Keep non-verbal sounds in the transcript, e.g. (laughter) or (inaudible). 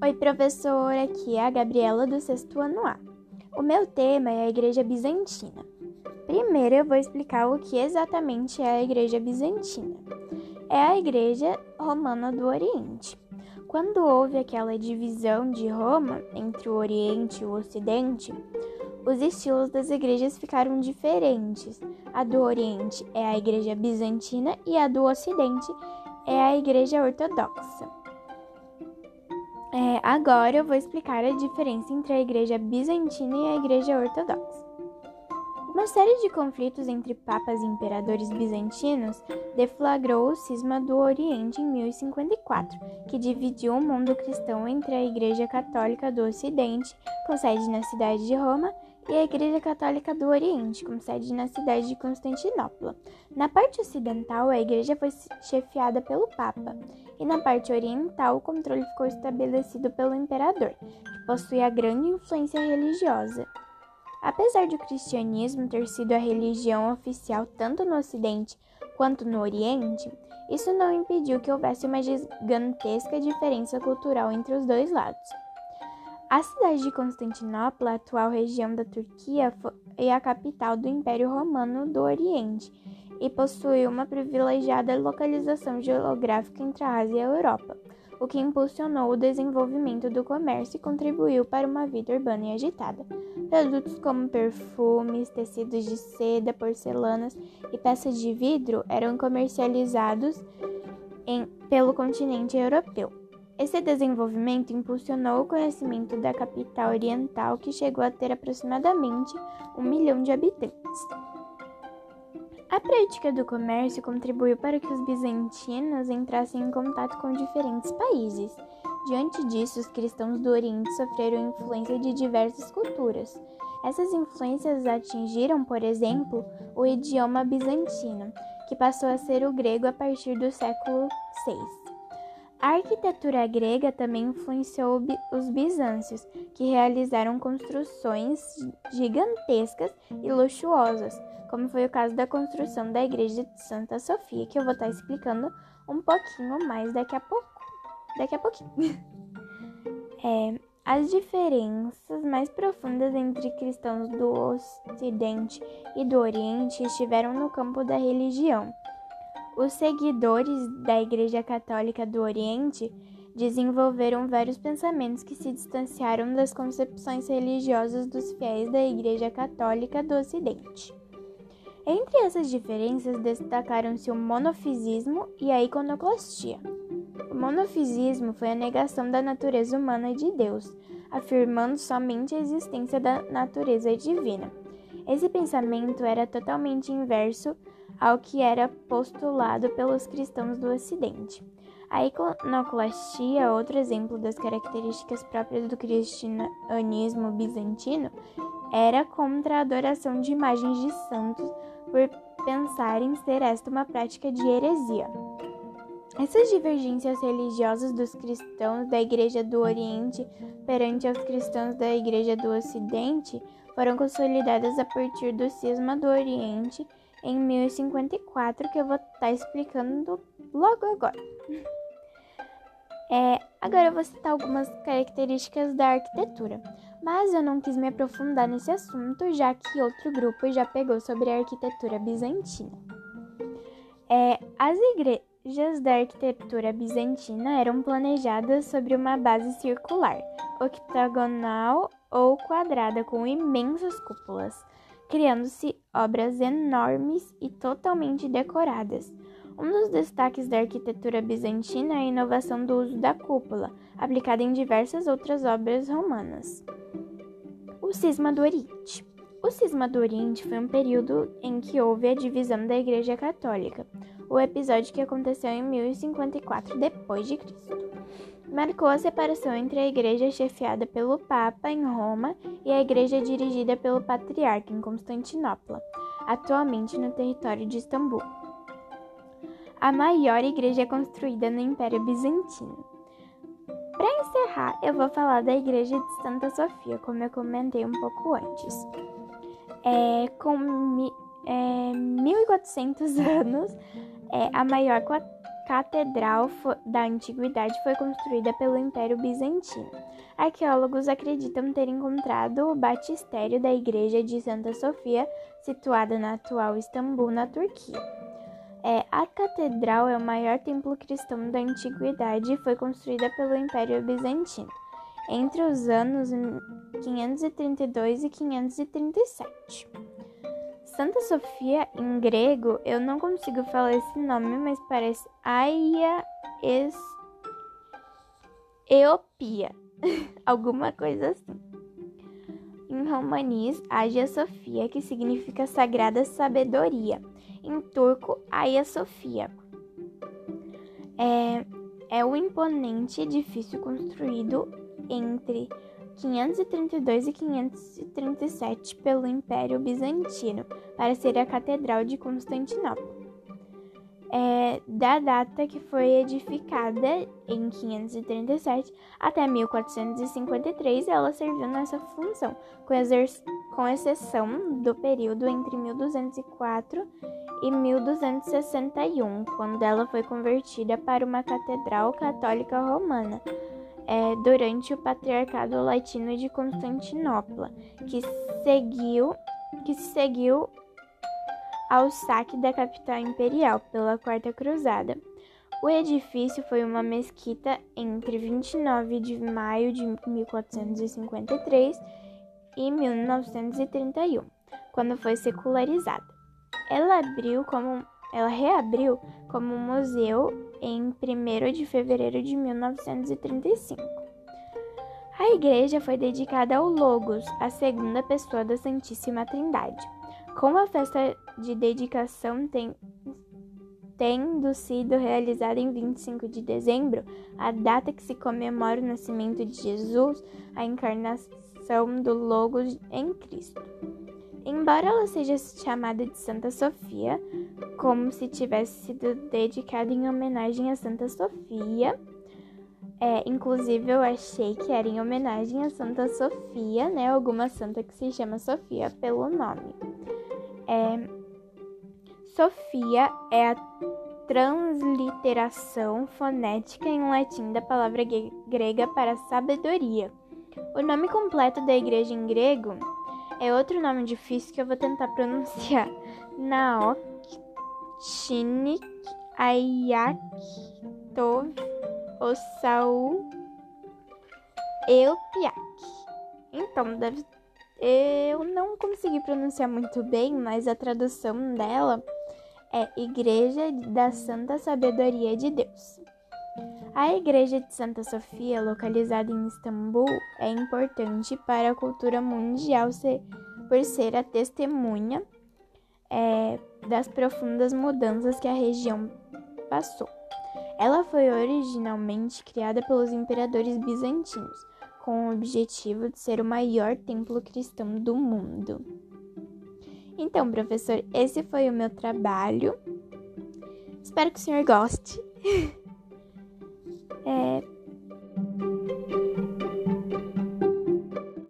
Oi, professor, aqui é a Gabriela do sexto ano A. O meu tema é a Igreja Bizantina. Primeiro eu vou explicar o que exatamente é a Igreja Bizantina. É a Igreja Romana do Oriente. Quando houve aquela divisão de Roma entre o Oriente e o Ocidente, os estilos das igrejas ficaram diferentes. A do Oriente é a Igreja Bizantina e a do Ocidente é a Igreja Ortodoxa. É, agora eu vou explicar a diferença entre a Igreja Bizantina e a Igreja Ortodoxa. Uma série de conflitos entre papas e imperadores bizantinos deflagrou o cisma do Oriente em 1054, que dividiu o mundo cristão entre a Igreja Católica do Ocidente, com sede na cidade de Roma, e a Igreja Católica do Oriente, com sede na cidade de Constantinopla. Na parte ocidental, a igreja foi chefiada pelo Papa, e na parte oriental, o controle ficou estabelecido pelo imperador, que possuía grande influência religiosa. Apesar de o cristianismo ter sido a religião oficial tanto no Ocidente quanto no Oriente, isso não impediu que houvesse uma gigantesca diferença cultural entre os dois lados. A cidade de Constantinopla, atual região da Turquia, foi a capital do Império Romano do Oriente e possui uma privilegiada localização geográfica entre a Ásia e a Europa, o que impulsionou o desenvolvimento do comércio e contribuiu para uma vida urbana e agitada. Produtos como perfumes, tecidos de seda, porcelanas e peças de vidro eram comercializados em, pelo continente europeu. Esse desenvolvimento impulsionou o conhecimento da capital oriental, que chegou a ter aproximadamente um milhão de habitantes. A prática do comércio contribuiu para que os bizantinos entrassem em contato com diferentes países. Diante disso, os cristãos do Oriente sofreram influência de diversas culturas. Essas influências atingiram, por exemplo, o idioma bizantino, que passou a ser o grego a partir do século VI. A arquitetura grega também influenciou os bizâncios, que realizaram construções gigantescas e luxuosas, como foi o caso da construção da igreja de Santa Sofia, que eu vou estar explicando um pouquinho mais daqui a pouco. Daqui a pouquinho. (laughs) é, as diferenças mais profundas entre cristãos do Ocidente e do Oriente estiveram no campo da religião. Os seguidores da Igreja Católica do Oriente desenvolveram vários pensamentos que se distanciaram das concepções religiosas dos fiéis da Igreja Católica do Ocidente. Entre essas diferenças destacaram-se o monofisismo e a iconoclastia. O monofisismo foi a negação da natureza humana de Deus, afirmando somente a existência da natureza divina. Esse pensamento era totalmente inverso ao que era postulado pelos cristãos do Ocidente. A iconoclastia, outro exemplo das características próprias do cristianismo bizantino, era contra a adoração de imagens de santos por pensarem ser esta uma prática de heresia. Essas divergências religiosas dos cristãos da Igreja do Oriente perante os cristãos da Igreja do Ocidente foram consolidadas a partir do cisma do Oriente em 1054, que eu vou estar tá explicando logo agora. (laughs) É, agora eu vou citar algumas características da arquitetura, mas eu não quis me aprofundar nesse assunto, já que outro grupo já pegou sobre a arquitetura bizantina. É, as igrejas da arquitetura bizantina eram planejadas sobre uma base circular, octagonal ou quadrada, com imensas cúpulas criando-se obras enormes e totalmente decoradas. Um dos destaques da arquitetura bizantina é a inovação do uso da cúpula, aplicada em diversas outras obras romanas. O Cisma do Oriente. O Cisma do Oriente foi um período em que houve a divisão da Igreja Católica, o episódio que aconteceu em 1054 d.C marcou a separação entre a igreja chefiada pelo Papa em Roma e a igreja dirigida pelo Patriarca em Constantinopla, atualmente no território de Istambul. A maior igreja construída no Império Bizantino. Para encerrar, eu vou falar da igreja de Santa Sofia, como eu comentei um pouco antes. É, com mi, é, 1400 (laughs) anos, é a maior catedral da antiguidade foi construída pelo Império Bizantino. Arqueólogos acreditam ter encontrado o batistério da igreja de Santa Sofia, situada na atual Istambul, na Turquia. É, a catedral é o maior templo cristão da antiguidade e foi construída pelo Império Bizantino entre os anos 532 e 537. Santa Sofia, em grego, eu não consigo falar esse nome, mas parece Aia es... Eopia, (laughs) alguma coisa assim. Em romanis, Hagia Sofia, que significa Sagrada Sabedoria. Em turco, Hagia Sofia. É, é o imponente edifício construído entre 532 e 537 pelo Império Bizantino para ser a Catedral de Constantinopla. É, da data que foi edificada em 537 até 1453, ela serviu nessa função, com, com exceção do período entre 1204 e 1261, quando ela foi convertida para uma catedral católica romana é, durante o Patriarcado Latino de Constantinopla, que seguiu, que seguiu ao saque da capital imperial pela Quarta Cruzada. O edifício foi uma mesquita entre 29 de maio de 1453 e 1931, quando foi secularizada. Ela abriu como ela reabriu como museu em 1 de fevereiro de 1935. A igreja foi dedicada ao Logos, a segunda pessoa da Santíssima Trindade. Com a festa de dedicação tem, tendo sido realizada em 25 de dezembro, a data que se comemora o nascimento de Jesus, a encarnação do Logos em Cristo. Embora ela seja chamada de Santa Sofia, como se tivesse sido dedicada em homenagem a Santa Sofia, é, inclusive eu achei que era em homenagem a Santa Sofia, né? Alguma santa que se chama Sofia pelo nome. É, Sofia é a transliteração fonética em latim da palavra grega para sabedoria. O nome completo da igreja em grego é outro nome difícil que eu vou tentar (laughs) pronunciar. Naok, Chinik, Ayak, Tov, Osaú, Eupiak. Então, deve... eu não consegui pronunciar muito bem, mas a tradução dela é Igreja da Santa Sabedoria de Deus. A Igreja de Santa Sofia, localizada em Istambul, é importante para a cultura mundial por ser a testemunha é, das profundas mudanças que a região passou. Ela foi originalmente criada pelos imperadores bizantinos, com o objetivo de ser o maior templo cristão do mundo. Então, professor, esse foi o meu trabalho. Espero que o senhor goste. (laughs) É,